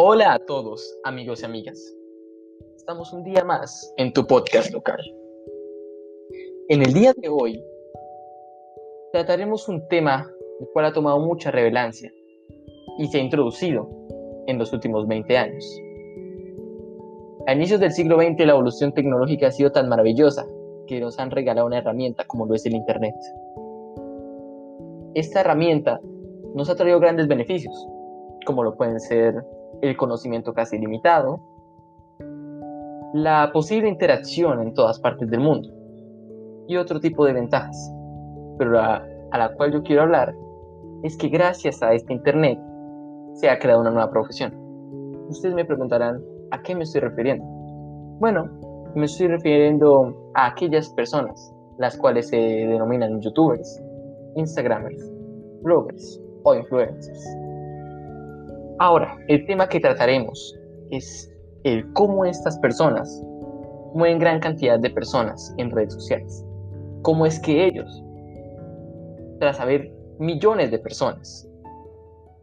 Hola a todos, amigos y amigas. Estamos un día más en tu podcast local. En el día de hoy trataremos un tema el cual ha tomado mucha relevancia y se ha introducido en los últimos 20 años. A inicios del siglo XX la evolución tecnológica ha sido tan maravillosa que nos han regalado una herramienta como lo es el Internet. Esta herramienta nos ha traído grandes beneficios, como lo pueden ser el conocimiento casi ilimitado, la posible interacción en todas partes del mundo y otro tipo de ventajas. Pero a la cual yo quiero hablar es que gracias a este Internet se ha creado una nueva profesión. Ustedes me preguntarán, ¿a qué me estoy refiriendo? Bueno, me estoy refiriendo a aquellas personas, las cuales se denominan youtubers, instagramers, bloggers o influencers. Ahora, el tema que trataremos es el cómo estas personas mueven gran cantidad de personas en redes sociales. Cómo es que ellos, tras saber millones de personas,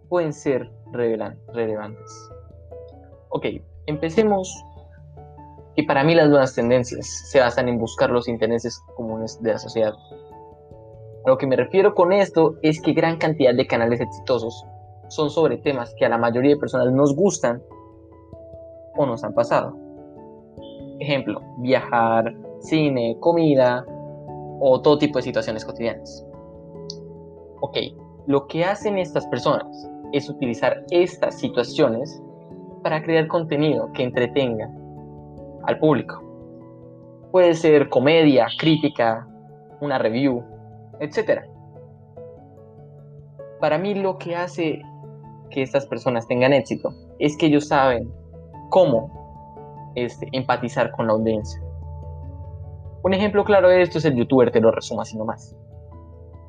pueden ser relevantes. Ok, empecemos que para mí las nuevas tendencias se basan en buscar los intereses comunes de la sociedad. A lo que me refiero con esto es que gran cantidad de canales exitosos son sobre temas que a la mayoría de personas nos gustan o nos han pasado. Ejemplo, viajar, cine, comida o todo tipo de situaciones cotidianas. Ok, lo que hacen estas personas es utilizar estas situaciones para crear contenido que entretenga al público. Puede ser comedia, crítica, una review, etc. Para mí lo que hace que estas personas tengan éxito es que ellos saben cómo este, empatizar con la audiencia. Un ejemplo claro de esto es el youtuber Te lo resumo así nomás,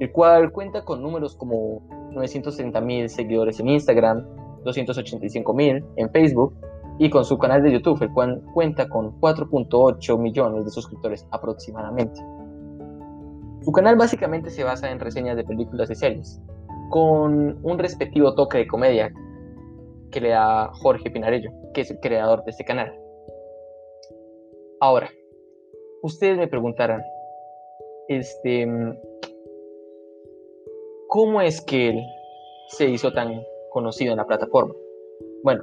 el cual cuenta con números como 930 mil seguidores en Instagram, 285 mil en Facebook y con su canal de YouTube, el cual cuenta con 4.8 millones de suscriptores aproximadamente. Su canal básicamente se basa en reseñas de películas y series, con un respectivo toque de comedia que le da Jorge Pinarello, que es el creador de este canal. Ahora, ustedes me preguntarán, este, ¿cómo es que él se hizo tan conocido en la plataforma? Bueno,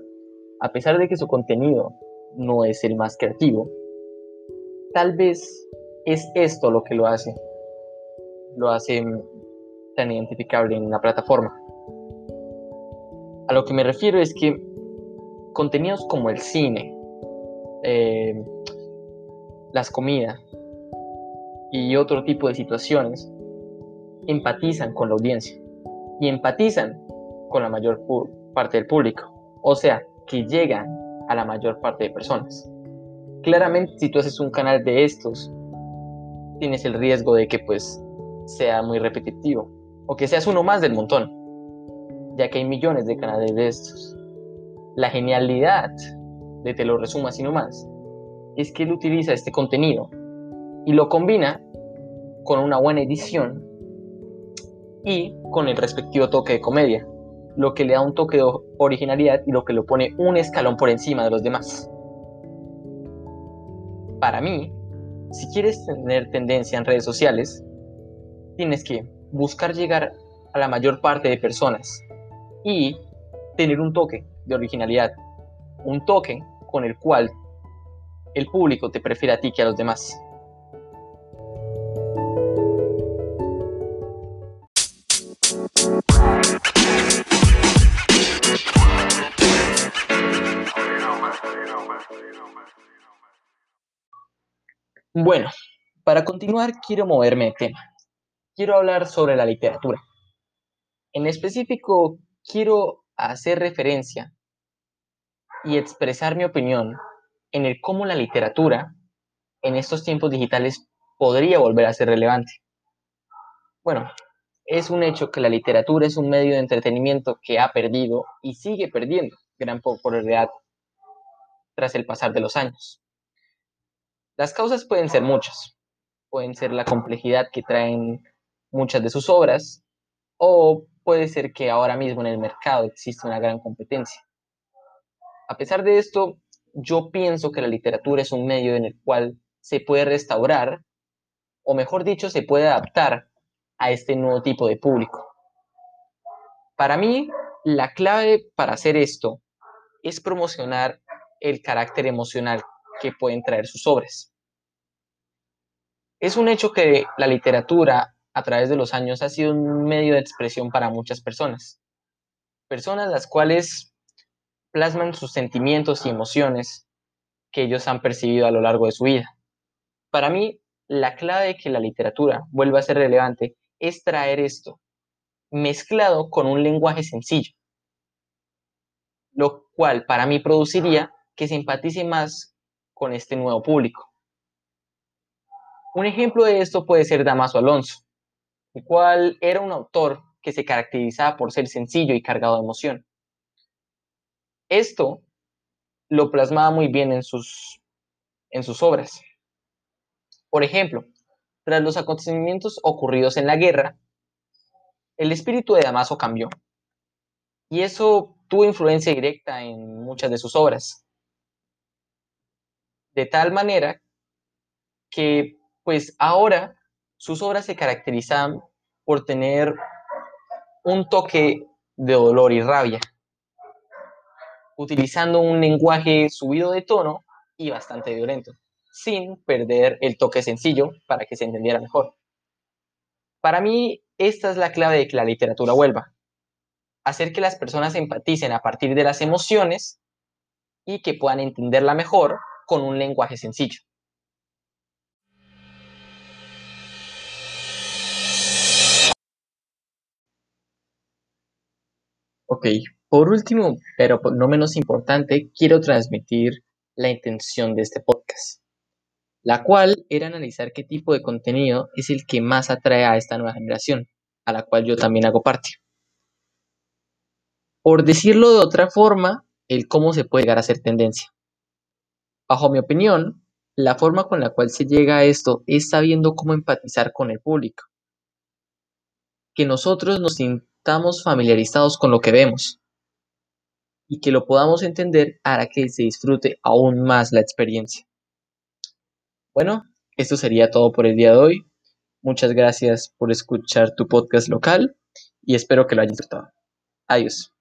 a pesar de que su contenido no es el más creativo, tal vez es esto lo que lo hace, lo hace tan identificable en la plataforma. A lo que me refiero es que contenidos como el cine, eh, las comidas y otro tipo de situaciones empatizan con la audiencia y empatizan con la mayor parte del público. O sea, que llegan a la mayor parte de personas. Claramente, si tú haces un canal de estos, tienes el riesgo de que pues sea muy repetitivo o que seas uno más del montón, ya que hay millones de canales de estos. La genialidad de Te lo resumo así nomás es que él utiliza este contenido y lo combina con una buena edición y con el respectivo toque de comedia, lo que le da un toque de originalidad y lo que lo pone un escalón por encima de los demás. Para mí, si quieres tener tendencia en redes sociales, tienes que buscar llegar a la mayor parte de personas y tener un toque de originalidad, un toque con el cual el público te prefiere a ti que a los demás. Bueno, para continuar quiero moverme de tema quiero hablar sobre la literatura. En específico, quiero hacer referencia y expresar mi opinión en el cómo la literatura en estos tiempos digitales podría volver a ser relevante. Bueno, es un hecho que la literatura es un medio de entretenimiento que ha perdido y sigue perdiendo gran popularidad tras el pasar de los años. Las causas pueden ser muchas. Pueden ser la complejidad que traen muchas de sus obras, o puede ser que ahora mismo en el mercado existe una gran competencia. A pesar de esto, yo pienso que la literatura es un medio en el cual se puede restaurar, o mejor dicho, se puede adaptar a este nuevo tipo de público. Para mí, la clave para hacer esto es promocionar el carácter emocional que pueden traer sus obras. Es un hecho que la literatura a través de los años ha sido un medio de expresión para muchas personas. Personas las cuales plasman sus sentimientos y emociones que ellos han percibido a lo largo de su vida. Para mí, la clave de que la literatura vuelva a ser relevante es traer esto mezclado con un lenguaje sencillo, lo cual para mí produciría que se empatice más con este nuevo público. Un ejemplo de esto puede ser Damaso Alonso, el cual era un autor que se caracterizaba por ser sencillo y cargado de emoción. Esto lo plasmaba muy bien en sus, en sus obras. Por ejemplo, tras los acontecimientos ocurridos en la guerra, el espíritu de Damaso cambió. Y eso tuvo influencia directa en muchas de sus obras. De tal manera que, pues ahora, sus obras se caracterizan por tener un toque de dolor y rabia, utilizando un lenguaje subido de tono y bastante violento, sin perder el toque sencillo para que se entendiera mejor. Para mí, esta es la clave de que la literatura vuelva. Hacer que las personas empaticen a partir de las emociones y que puedan entenderla mejor con un lenguaje sencillo. Ok, por último, pero no menos importante, quiero transmitir la intención de este podcast, la cual era analizar qué tipo de contenido es el que más atrae a esta nueva generación, a la cual yo también hago parte. Por decirlo de otra forma, el cómo se puede llegar a ser tendencia. Bajo mi opinión, la forma con la cual se llega a esto es sabiendo cómo empatizar con el público. Que nosotros nos sintamos familiarizados con lo que vemos y que lo podamos entender hará que se disfrute aún más la experiencia. Bueno, esto sería todo por el día de hoy. Muchas gracias por escuchar tu podcast local y espero que lo hayas disfrutado. Adiós.